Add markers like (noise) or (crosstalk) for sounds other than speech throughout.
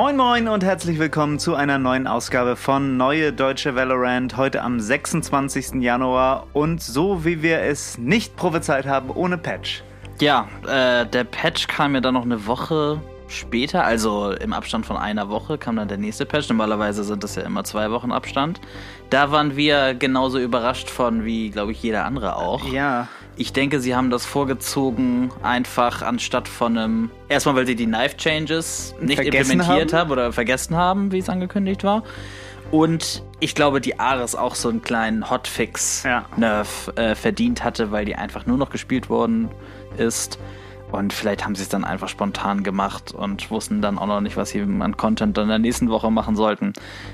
Moin Moin und herzlich willkommen zu einer neuen Ausgabe von Neue Deutsche Valorant. Heute am 26. Januar und so wie wir es nicht prophezeit haben, ohne Patch. Ja, äh, der Patch kam ja dann noch eine Woche später, also im Abstand von einer Woche kam dann der nächste Patch. Normalerweise sind das ja immer zwei Wochen Abstand. Da waren wir genauso überrascht von wie, glaube ich, jeder andere auch. Ja. Ich denke, sie haben das vorgezogen, einfach anstatt von einem. Erstmal, weil sie die Knife Changes nicht Vergessen implementiert haben? haben oder vergessen haben, wie es angekündigt war. Und ich glaube, die Ares auch so einen kleinen Hotfix-Nerf äh, verdient hatte, weil die einfach nur noch gespielt worden ist. Und vielleicht haben sie es dann einfach spontan gemacht und wussten dann auch noch nicht, was sie an Content dann in der nächsten Woche machen sollten.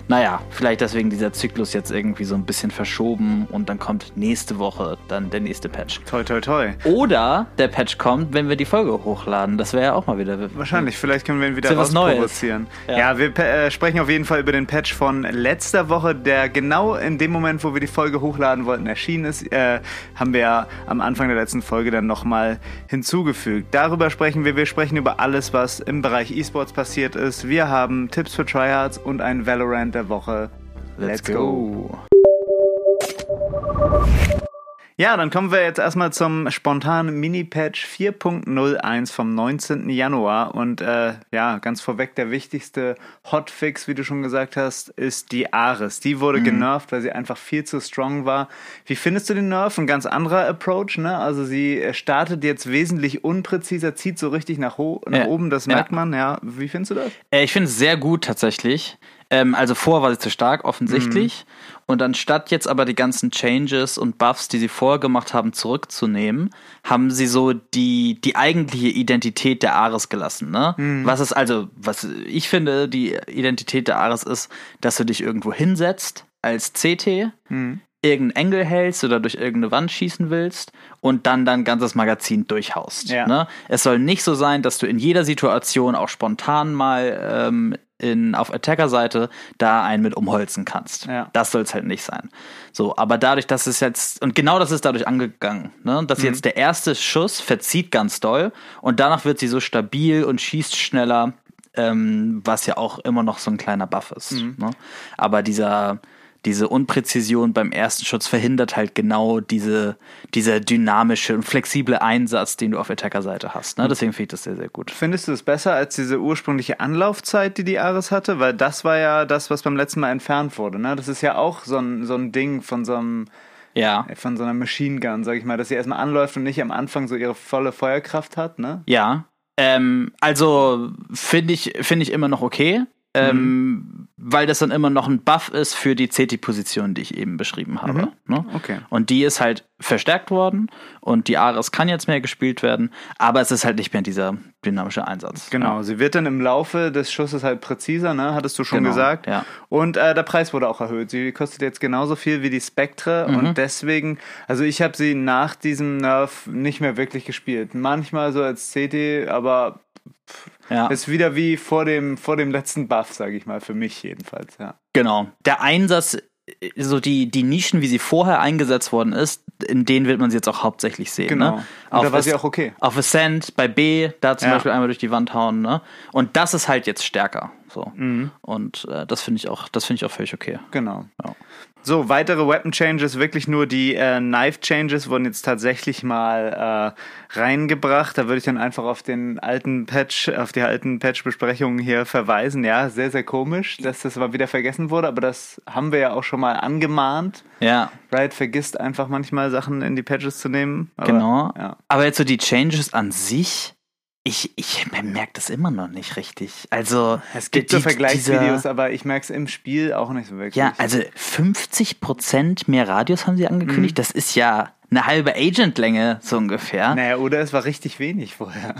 Naja, vielleicht deswegen dieser Zyklus jetzt irgendwie so ein bisschen verschoben und dann kommt nächste Woche dann der nächste Patch. Toi, toi, toi. Oder der Patch kommt, wenn wir die Folge hochladen. Das wäre ja auch mal wieder. Wahrscheinlich, vielleicht können wir ihn wieder was Neues. Ja, Ja. wir äh, sprechen auf jeden Fall über den Patch von letzter Woche, der genau in dem Moment, wo wir die Folge hochladen wollten, erschienen ist. Äh, haben wir ja am Anfang der letzten Folge dann nochmal hinzugefügt. Darüber sprechen wir. Wir sprechen über alles, was im Bereich E-Sports passiert ist. Wir haben Tipps für Tryhards und ein Valorant der Woche. Let's, go. Ja, dann kommen wir jetzt erstmal zum spontanen Mini-Patch 4.01 vom 19. Januar. Und äh, ja, ganz vorweg, der wichtigste Hotfix, wie du schon gesagt hast, ist die Ares. Die wurde genervt, weil sie einfach viel zu strong war. Wie findest du den Nerf? Ein ganz anderer Approach, ne? Also sie startet jetzt wesentlich unpräziser, zieht so richtig nach, ho nach Ja. oben, das Ja. merkt man, ja. Wie findest du das? Äh, ich finde es sehr gut tatsächlich. Ähm, also vor war sie zu stark, offensichtlich. Und anstatt jetzt aber die ganzen Changes und Buffs, die sie vorher gemacht haben, zurückzunehmen, haben sie so die, die eigentliche Identität der Ares gelassen. Ne? Was ist also, was ich finde, die Identität der Ares ist, dass du dich irgendwo hinsetzt als CT, irgendeinen Engel hältst oder durch irgendeine Wand schießen willst und dann dein ganzes Magazin durchhaust. Ja. Ne? Es soll nicht so sein, dass du in jeder Situation auch spontan mal ähm, in, auf Attacker-Seite da einen mit umholzen kannst. Ja. Das soll es halt nicht sein. So, aber dadurch, dass es jetzt, und genau das ist dadurch angegangen, ne? dass jetzt der erste Schuss verzieht ganz doll und danach wird sie so stabil und schießt schneller, ähm, was ja auch immer noch so ein kleiner Buff ist. Ne? Aber dieser, diese Unpräzision beim ersten Schuss verhindert halt genau diese, dieser dynamische und flexible Einsatz, den du auf Attacker-Seite hast. Ne? Deswegen finde ich das sehr, sehr gut. Findest du es besser als diese ursprüngliche Anlaufzeit, die die Ares hatte? Weil das war ja das, was beim letzten Mal entfernt wurde. Ne? Das ist ja auch so ein, so ein Ding von so einem Ja. von so einer Machine Gun, sag ich mal, dass sie erstmal anläuft und nicht am Anfang so ihre volle Feuerkraft hat, ne? Ja. Ähm, also finde ich, finde ich immer noch okay. Ähm, weil das dann immer noch ein Buff ist für die CT-Position, die ich eben beschrieben habe. Ne? Okay. Und die ist halt verstärkt worden und die Ares kann jetzt mehr gespielt werden, aber es ist halt nicht mehr dieser dynamische Einsatz. Genau, sie wird dann im Laufe des Schusses halt präziser, ne? Hattest du schon Genau, gesagt. ja. Und äh, der Preis wurde auch erhöht. Sie kostet jetzt genauso viel wie die Spectre Mhm. und deswegen, also ich habe sie nach diesem Nerf nicht mehr wirklich gespielt. Manchmal so als CD, aber Ja. ist wieder wie vor dem, vor dem letzten Buff, sage ich mal, für mich jedenfalls, ja. Genau. Der Einsatz, so die, die Nischen, wie sie vorher eingesetzt worden ist, in denen wird man sie jetzt auch hauptsächlich sehen. Genau. Ne? Und da war sie auch okay. Auf Ascent, bei B, da zum Ja. Beispiel einmal durch die Wand hauen, ne? Und das ist halt jetzt stärker. So. Mhm. Und äh, das finde ich auch, das finde ich auch völlig okay. Genau. Ja. So, weitere Weapon Changes, wirklich nur die äh, Knife Changes wurden jetzt tatsächlich mal äh, reingebracht. Da würde ich dann einfach auf den alten Patch, auf die alten Patch-Besprechungen hier verweisen. Ja, sehr, sehr komisch, dass das mal wieder vergessen wurde, aber das haben wir ja auch schon mal angemahnt. Ja, Riot vergisst einfach manchmal Sachen in die Patches zu nehmen. Aber, genau. Ja. Aber jetzt so die Changes an sich, ich, ich merke das immer noch nicht richtig. Also, Es gibt die- so Vergleichsvideos, dieser- aber ich merke es im Spiel auch nicht so wirklich. Ja, also 50% mehr Radius haben sie angekündigt. Mhm. Das ist ja eine halbe Agent-Länge, so ungefähr. Naja, oder es war richtig wenig vorher.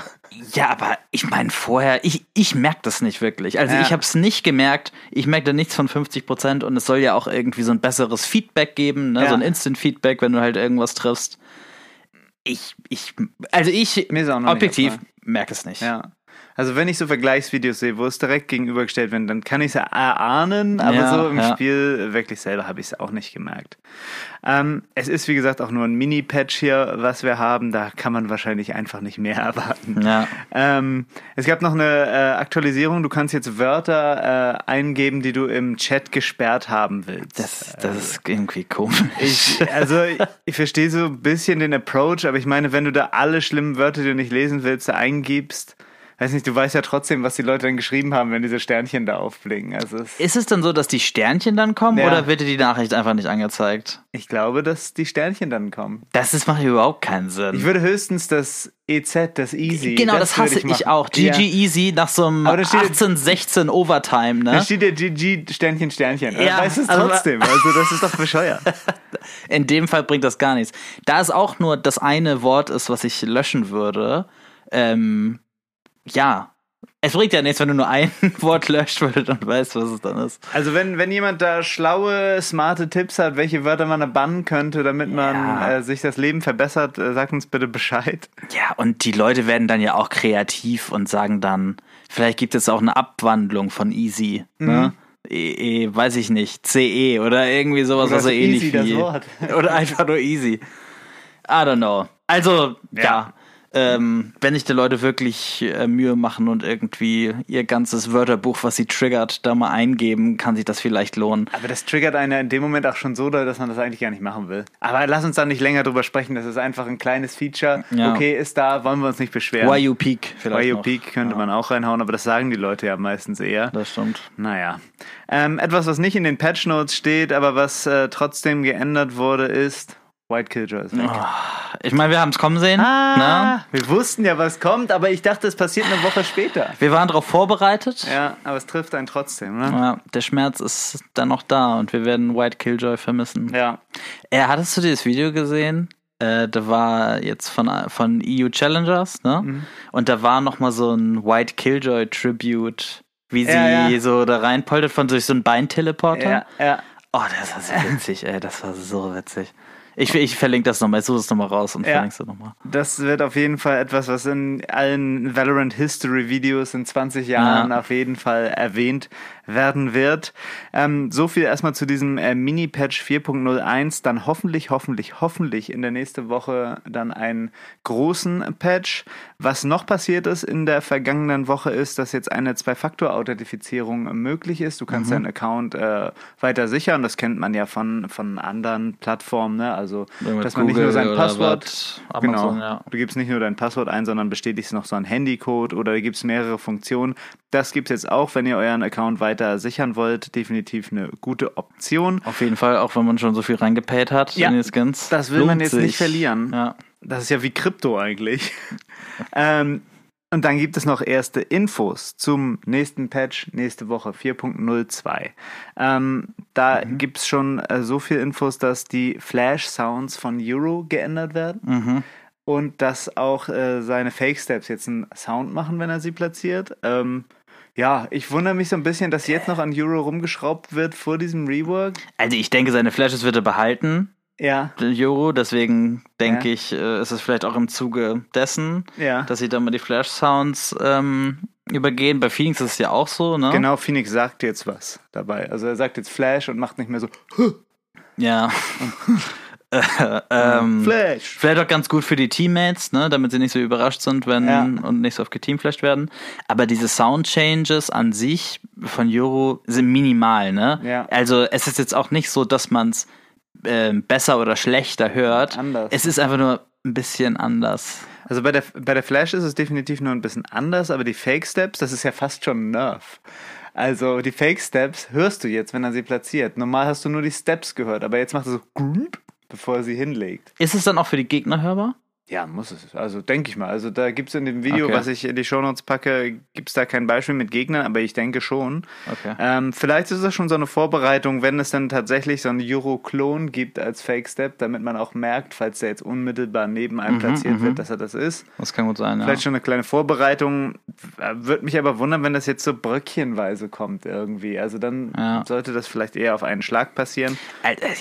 Ja, aber ich meine vorher, ich, ich merke das nicht wirklich. Also Ja. ich habe es nicht gemerkt. Ich merke da nichts von 50 Prozent und es soll ja auch irgendwie so ein besseres Feedback geben, ne? Ja. so ein Instant-Feedback, wenn du halt irgendwas triffst. Ich, ich, also ich objektiv. Merke es nicht. Ja. Also wenn ich so Vergleichsvideos sehe, wo es direkt gegenübergestellt wird, dann kann ich es erahnen, aber Ja, so im ja. Spiel wirklich selber habe ich es auch nicht gemerkt. Ähm, es ist wie gesagt auch nur ein Mini-Patch hier, was wir haben. Da kann man wahrscheinlich einfach nicht mehr (laughs) erwarten. Ja. Ähm, es gab noch eine äh, Aktualisierung. Du kannst jetzt Wörter äh, eingeben, die du im Chat gesperrt haben willst. Das, das ist irgendwie komisch. Ich, also ich, ich verstehe so ein bisschen den Approach, aber ich meine, wenn du da alle schlimmen Wörter, die du nicht lesen willst, da eingibst, weiß nicht, du weißt ja trotzdem, was die Leute dann geschrieben haben, wenn diese Sternchen da aufblinken. Also es, Ist es dann so, dass die Sternchen dann kommen Ja. oder wird dir die Nachricht einfach nicht angezeigt? ich glaube, dass die Sternchen dann kommen. Das ist, macht überhaupt keinen Sinn. Ich würde höchstens das EZ, das Easy. genau, das, würde hasse ich, machen. auch. GG Ja. Easy nach so einem Aber da steht- 18, 16 Overtime, Da ne? steht ja GG Sternchen Sternchen. Ja, weißt es also- trotzdem. Also das ist doch bescheuert. (laughs) In dem Fall bringt das gar nichts. Da es auch nur das eine Wort ist, was ich löschen würde, ähm, ja. Es bringt ja nichts, wenn du nur ein (laughs) Wort löscht, weil du dann weißt, was es dann ist. Also wenn, wenn jemand da schlaue, smarte Tipps hat, welche Wörter man da bannen könnte, damit man Ja. äh, sich das Leben verbessert, äh, sagt uns bitte Bescheid. Ja, und die Leute werden dann ja auch kreativ und sagen dann, vielleicht gibt es auch eine Abwandlung von Easy. Ne? E, e, weiß ich nicht, CE oder irgendwie sowas, Oder was so ähnlich wie. (laughs) Oder einfach nur easy. I don't know. Also, ja. Ja. Ähm, wenn sich die Leute wirklich äh, Mühe machen und irgendwie ihr ganzes Wörterbuch, was sie triggert, da mal eingeben, kann sich das vielleicht lohnen. Aber das triggert einen in dem Moment auch schon so dass man das eigentlich gar nicht machen will. Aber lass uns da nicht länger drüber sprechen. Das ist einfach ein kleines Feature. Ja. Okay, ist da, wollen wir uns nicht beschweren. Why you peak vielleicht Why You. Peak könnte Ja, man auch reinhauen, aber das sagen die Leute ja meistens eher. Das stimmt. Naja. Ähm, etwas, was nicht in den Patch Notes steht, aber was äh, trotzdem geändert wurde, ist White Killjoy ist weg. Ich meine, wir haben es kommen sehen. Ah, Ne? wir wussten ja, was kommt, aber ich dachte, es passiert eine Woche später. Wir waren darauf vorbereitet. Ja, aber es trifft einen trotzdem, ne? Ja, der Schmerz ist dann noch da und wir werden White Killjoy vermissen. Ja. Äh, hattest du dieses Video gesehen? Äh, da war jetzt von, von EU Challengers, ne? Mhm. Und da war noch mal so ein White Killjoy Tribute, wie sie Ja, ja. so da reinpoltert von durch so einen Beinteleporter. Ja, ja. Oh, das war so witzig, ey, das war so witzig. Ich, ich verlinke das nochmal, ich suche das nochmal raus und Ja. verlinke es nochmal. Das wird auf jeden Fall etwas, was in allen Valorant History Videos in 20 Jahren Ja. auf jeden Fall erwähnt werden wird. Ähm, so viel erstmal zu diesem äh, Mini-Patch 4.01. Dann hoffentlich, hoffentlich, hoffentlich in der nächsten Woche dann einen großen Patch. Was noch passiert ist in der vergangenen Woche ist, dass jetzt eine Zwei-Faktor-Authentifizierung möglich ist. Du kannst deinen Account äh, weiter sichern. Das kennt man ja von, von anderen Plattformen. Ne? Also, Irgendwas dass man nicht nur Google sein Passwort Amazon, genau. ja. Du gibst nicht nur dein Passwort ein, sondern bestätigst noch so einen Handycode oder du gibst mehrere Funktionen. Das gibt es jetzt auch, wenn ihr euren Account weiter sichern wollt. Definitiv eine gute Option. Auf jeden Fall, auch wenn man schon so viel reingepayt hat Ja, in die Skins. das will man jetzt nicht verlieren. Ja. Das ist ja wie Krypto eigentlich. (laughs) ähm, und dann gibt es noch erste Infos zum nächsten Patch nächste Woche 4.02. Ähm, da Mhm. gibt es schon äh, so viel Infos, dass die Flash-Sounds von Euro geändert werden. Mhm. und dass auch äh, seine Fake Steps jetzt einen Sound machen, wenn er sie platziert. Ähm, ja, ich wundere mich so ein bisschen, dass jetzt noch an Euro rumgeschraubt wird vor diesem Rework. Also ich denke, seine Flashes wird er behalten, Ja, Euro, deswegen denke Ja. ich, äh, ist es vielleicht auch im Zuge dessen, ja. dass sie dann mal die Flash-Sounds ähm, übergehen. Bei Phoenix ist es ja auch so, ne? Genau, Phoenix sagt jetzt was dabei. Also er sagt jetzt Flash und macht nicht mehr so Ja. (laughs) äh, ähm, Flash. Vielleicht auch ganz gut für die Teammates, ne, damit sie nicht so überrascht sind, wenn Ja. und nicht so oft geteamflasht werden. Aber diese Sound-Changes an sich von Euro sind minimal, ne? Ja. Also es ist jetzt auch nicht so, dass man es ähm, besser oder schlechter hört. Anders. Es ist einfach nur ein bisschen anders. Also bei der, bei der Flash ist es definitiv nur ein bisschen anders, aber die Fake Steps, das ist ja fast schon ein Nerf. Also die Fake Steps hörst du jetzt, wenn er sie platziert. Normal hast du nur die Steps gehört, aber jetzt macht er so bevor er sie hinlegt. Ist es dann auch für die Gegner hörbar? Ja, muss es. Also denke ich mal. Also da gibt es in dem Video, Okay. was ich in die Shownotes packe, gibt es da kein Beispiel mit Gegnern, aber ich denke schon. Okay. Ähm, vielleicht ist das schon so eine Vorbereitung, wenn es dann tatsächlich so einen Euro-Klon gibt als Fake-Step, damit man auch merkt, falls der jetzt unmittelbar neben einem platziert wird, dass er das ist. Das kann gut sein, ja. Vielleicht schon eine kleine Vorbereitung. würde mich aber wundern, wenn das jetzt so bröckchenweise kommt irgendwie. Also dann ja. sollte das vielleicht eher auf einen Schlag passieren.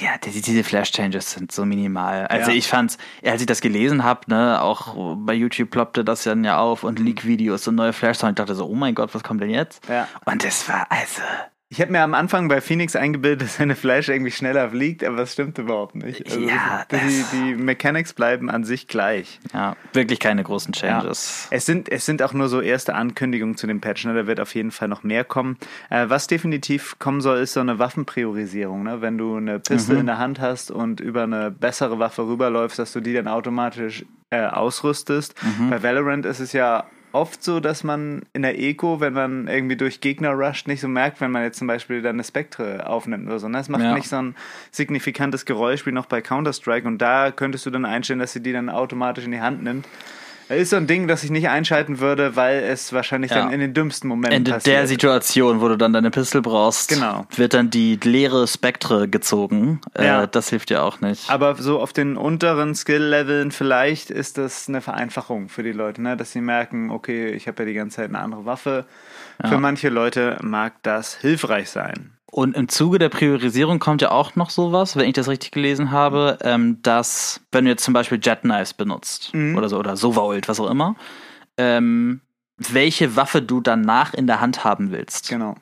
Ja, diese Flash-Changes sind so minimal. Also ja. ich fand's, als ich das gelesen habe, ne, auch bei YouTube ploppte das dann ja auf und Leak-Videos und neue Flash-Sounds. Ich dachte so, oh mein Gott, was kommt denn jetzt? Ja. Und das war also ich habe mir am Anfang bei Phoenix eingebildet, (laughs) dass seine Fleisch irgendwie schneller fliegt, aber das stimmt überhaupt nicht. Also ja, die, die, Mechanics bleiben an sich gleich. Ja, wirklich keine großen Changes. Ja. Es, sind, es sind auch nur so erste Ankündigungen zu dem Patch, ne? da wird auf jeden Fall noch mehr kommen. Äh, was definitiv kommen soll, ist so eine Waffenpriorisierung. Ne? Wenn du eine Piste mhm. in der Hand hast und über eine bessere Waffe rüberläufst, dass du die dann automatisch äh, ausrüstest. Mhm. Bei Valorant ist es ja oft so, dass man in der Eco, wenn man irgendwie durch Gegner rusht, nicht so merkt, wenn man jetzt zum Beispiel dann eine Spektre aufnimmt oder so. Ne? Es macht ja. nicht so ein signifikantes Geräusch wie noch bei Counter-Strike und da könntest du dann einstellen, dass sie die dann automatisch in die Hand nimmt. Ist so ein Ding, das ich nicht einschalten würde, weil es wahrscheinlich ja. dann in den dümmsten Momenten in passiert. In der Situation, wo du dann deine Pistol brauchst, genau. wird dann die leere Spektre gezogen. Äh, ja. Äh, das hilft ja auch nicht. Aber so auf den unteren Skill-Leveln vielleicht ist das eine Vereinfachung für die Leute, ne? dass sie merken, okay, ich habe ja die ganze Zeit eine andere Waffe. Ja. Für manche Leute mag das hilfreich sein. Und im Zuge der Priorisierung kommt ja auch noch sowas, wenn ich das richtig gelesen habe, ähm, dass wenn du jetzt zum Beispiel Jet Knives benutzt mhm. oder so oder Sova-Ult, was auch immer, ähm, welche Waffe du danach in der Hand haben willst. Genau.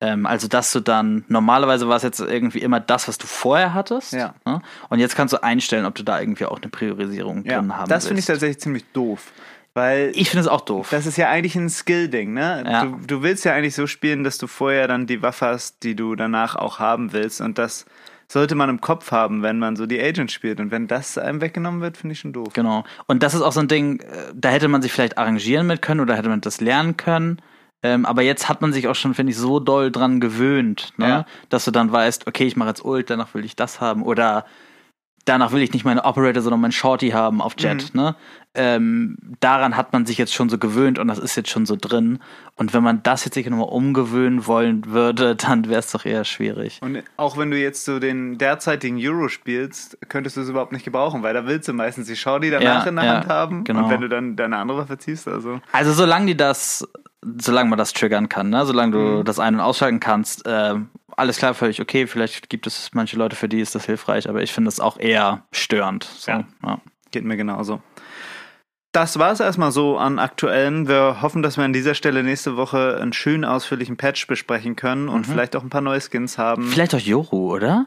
Ähm, also dass du dann, normalerweise war es jetzt irgendwie immer das, was du vorher hattest. Ja. Ne? Und jetzt kannst du einstellen, ob du da irgendwie auch eine Priorisierung ja, drin haben das willst. Das finde ich tatsächlich ziemlich doof. Weil ich finde es auch doof. Das ist ja eigentlich ein Skill-Ding, ne? Ja. Du, du willst ja eigentlich so spielen, dass du vorher dann die Waffe hast, die du danach auch haben willst. Und das sollte man im Kopf haben, wenn man so die Agent spielt. Und wenn das einem weggenommen wird, finde ich schon doof. Genau. Und das ist auch so ein Ding, äh, da hätte man sich vielleicht arrangieren mit können oder hätte man das lernen können. Ähm, aber jetzt hat man sich auch schon, finde ich, so doll dran gewöhnt, ne? Ja. dass du dann weißt, okay, ich mache jetzt Ult, danach will ich das haben. Oder danach will ich nicht meine Operator, sondern mein Shorty haben auf Jet. Mhm. Ne? Ähm, daran hat man sich jetzt schon so gewöhnt und das ist jetzt schon so drin. Und wenn man das jetzt sich nochmal umgewöhnen wollen würde, (laughs) dann wäre es doch eher schwierig. Und auch wenn du jetzt so den derzeitigen Euro spielst, könntest du es überhaupt nicht gebrauchen, weil da willst du meistens die Shorty danach ja, in der ja, Hand haben. Genau. Und wenn du dann deine andere Waffe ziehst, also. Also solange die das, solange man das triggern kann, ne? solange du mhm. das ein- und ausschalten kannst, äh, alles klar, völlig okay. Vielleicht gibt es manche Leute, für die ist das hilfreich, aber ich finde es auch eher störend. So, ja. ja. Geht mir genauso. Das war es erstmal so an aktuellen. Wir hoffen, dass wir an dieser Stelle nächste Woche einen schönen ausführlichen Patch besprechen können und mhm. vielleicht auch ein paar neue Skins haben. Vielleicht auch Yoru, oder?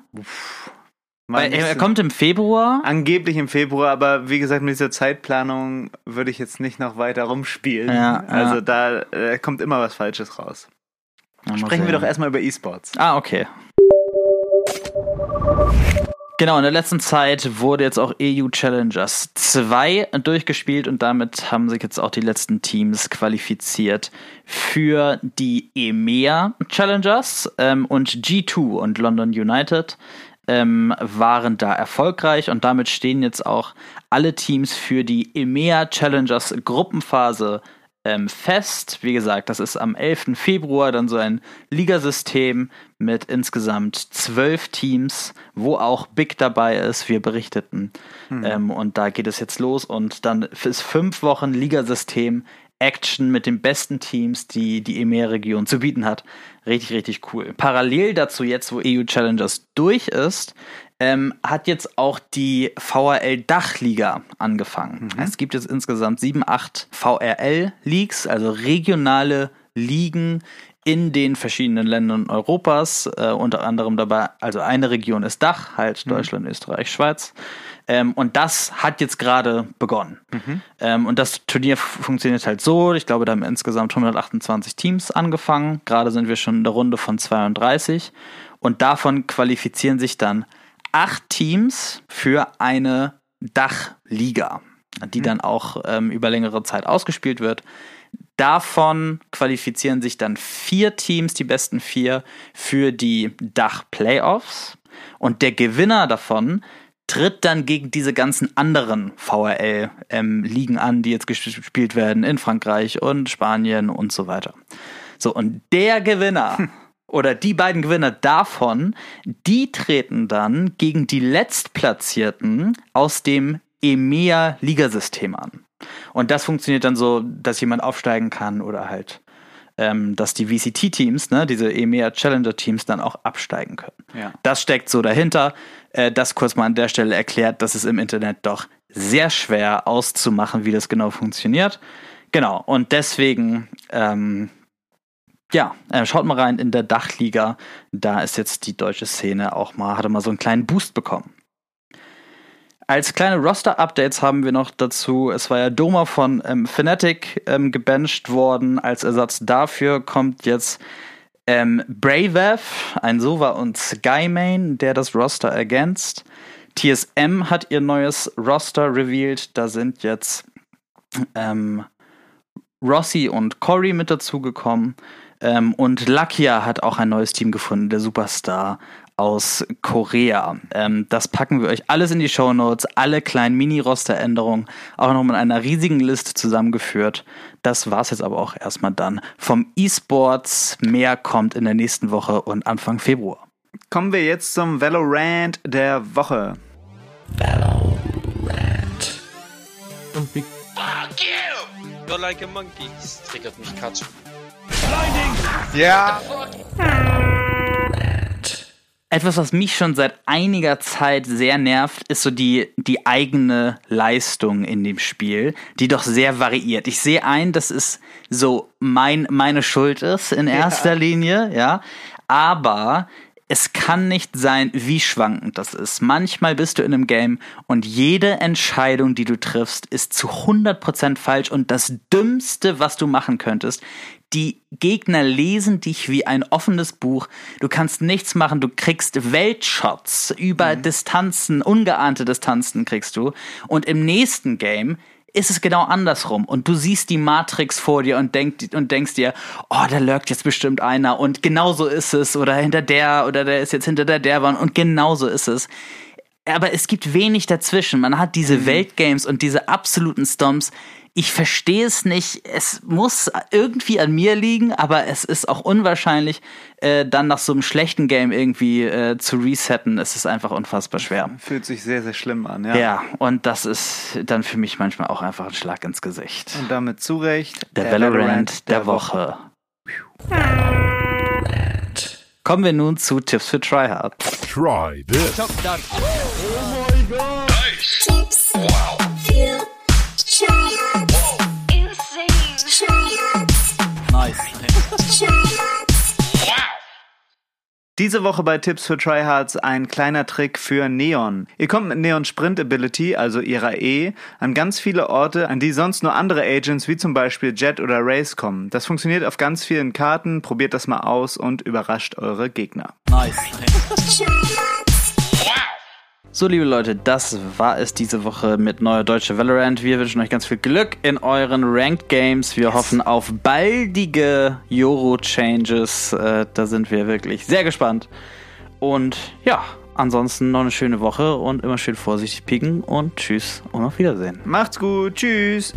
Weil er kommt im Februar. Angeblich im Februar, aber wie gesagt, mit dieser Zeitplanung würde ich jetzt nicht noch weiter rumspielen. Ja, also ja. da äh, kommt immer was Falsches raus. Sprechen wir doch erstmal über E-Sports. Ah, okay. Genau, in der letzten Zeit wurde jetzt auch EU Challengers 2 durchgespielt und damit haben sich jetzt auch die letzten Teams qualifiziert für die EMEA Challengers ähm, und G2 und London United ähm, waren da erfolgreich und damit stehen jetzt auch alle Teams für die EMEA Challengers Gruppenphase ähm, fest. Wie gesagt, das ist am 11. Februar dann so ein Ligasystem mit insgesamt zwölf Teams, wo auch Big dabei ist. Wir berichteten. Mhm. Ähm, und da geht es jetzt los und dann ist fünf Wochen Ligasystem Action mit den besten Teams, die die EMEA-Region zu bieten hat. Richtig, richtig cool. Parallel dazu jetzt, wo EU Challengers durch ist, ähm, hat jetzt auch die VRL Dachliga angefangen. Mhm. Es gibt jetzt insgesamt sieben, acht VRL-Leagues, also regionale Ligen in den verschiedenen Ländern Europas, äh, unter anderem dabei, also eine Region ist Dach, halt mhm. Deutschland, Österreich, Schweiz. Ähm, und das hat jetzt gerade begonnen. Mhm. Ähm, und das Turnier funktioniert halt so. Ich glaube, da haben insgesamt 128 Teams angefangen. Gerade sind wir schon in der Runde von 32. Und davon qualifizieren sich dann acht Teams für eine Dachliga, die mhm. dann auch ähm, über längere Zeit ausgespielt wird. Davon qualifizieren sich dann vier Teams, die besten vier, für die Dach-Playoffs. Und der Gewinner davon tritt dann gegen diese ganzen anderen VRL-Ligen ähm, an, die jetzt gespielt werden in Frankreich und Spanien und so weiter. So, und der Gewinner oder die beiden Gewinner davon, die treten dann gegen die Letztplatzierten aus dem EMEA-Ligasystem an. Und das funktioniert dann so, dass jemand aufsteigen kann oder halt, ähm, dass die VCT-Teams, ne, diese EMEA Challenger-Teams, dann auch absteigen können. Ja. Das steckt so dahinter. Äh, das kurz mal an der Stelle erklärt, dass es im Internet doch sehr schwer auszumachen, wie das genau funktioniert. Genau, und deswegen, ähm, ja, äh, schaut mal rein in der Dachliga. Da ist jetzt die deutsche Szene auch mal, hatte mal so einen kleinen Boost bekommen. Als kleine Roster-Updates haben wir noch dazu, es war ja Doma von ähm, Fnatic ähm, gebencht worden. Als Ersatz dafür kommt jetzt ähm, Bravev, ein Sova und Skymain, der das Roster ergänzt. TSM hat ihr neues Roster revealed. Da sind jetzt ähm, Rossi und Cory mit dazugekommen. Ähm, und Lakia hat auch ein neues Team gefunden, der Superstar aus Korea. Ähm, das packen wir euch alles in die Show Notes, alle kleinen Mini-Roster-Änderungen, auch noch mit einer riesigen Liste zusammengeführt. Das war's jetzt aber auch erstmal dann vom E-Sports. Mehr kommt in der nächsten Woche und Anfang Februar. Kommen wir jetzt zum Valorant der Woche. Valorant. Fuck you! You're like a monkey. Das triggert mich Katsch. Blinding! Ja. Etwas, was mich schon seit einiger Zeit sehr nervt, ist so die, die eigene Leistung in dem Spiel, die doch sehr variiert. Ich sehe ein, dass es so mein, meine Schuld ist in erster ja. Linie, ja. Aber es kann nicht sein, wie schwankend das ist. Manchmal bist du in einem Game und jede Entscheidung, die du triffst, ist zu 100% falsch und das Dümmste, was du machen könntest, die Gegner lesen dich wie ein offenes Buch. Du kannst nichts machen. Du kriegst Weltshots über mhm. Distanzen, ungeahnte Distanzen kriegst du. Und im nächsten Game ist es genau andersrum. Und du siehst die Matrix vor dir und, denk, und denkst dir, oh, da lurkt jetzt bestimmt einer. Und genau so ist es. Oder hinter der, oder der ist jetzt hinter der der Wand. Und genau so ist es. Aber es gibt wenig dazwischen. Man hat diese mhm. Weltgames und diese absoluten Stomps ich verstehe es nicht. Es muss irgendwie an mir liegen, aber es ist auch unwahrscheinlich, äh, dann nach so einem schlechten Game irgendwie äh, zu resetten. Es ist einfach unfassbar schwer. Fühlt sich sehr, sehr schlimm an, ja. Ja, und das ist dann für mich manchmal auch einfach ein Schlag ins Gesicht. Und damit zu Recht der, der Valorant, Valorant der, der Woche. Kommen wir nun zu Tipps für Tryhard. Try this. Oh my god. Nice. Diese Woche bei Tipps für Tryhards ein kleiner Trick für Neon. Ihr kommt mit Neon Sprint Ability, also ihrer E, an ganz viele Orte, an die sonst nur andere Agents wie zum Beispiel Jet oder Race kommen. Das funktioniert auf ganz vielen Karten, probiert das mal aus und überrascht eure Gegner. Nice. (laughs) So, liebe Leute, das war es diese Woche mit neuer deutsche Valorant. Wir wünschen euch ganz viel Glück in euren Ranked Games. Wir yes. hoffen auf baldige Euro-Changes. Äh, da sind wir wirklich sehr gespannt. Und ja, ansonsten noch eine schöne Woche und immer schön vorsichtig pieken und tschüss und auf Wiedersehen. Macht's gut, tschüss.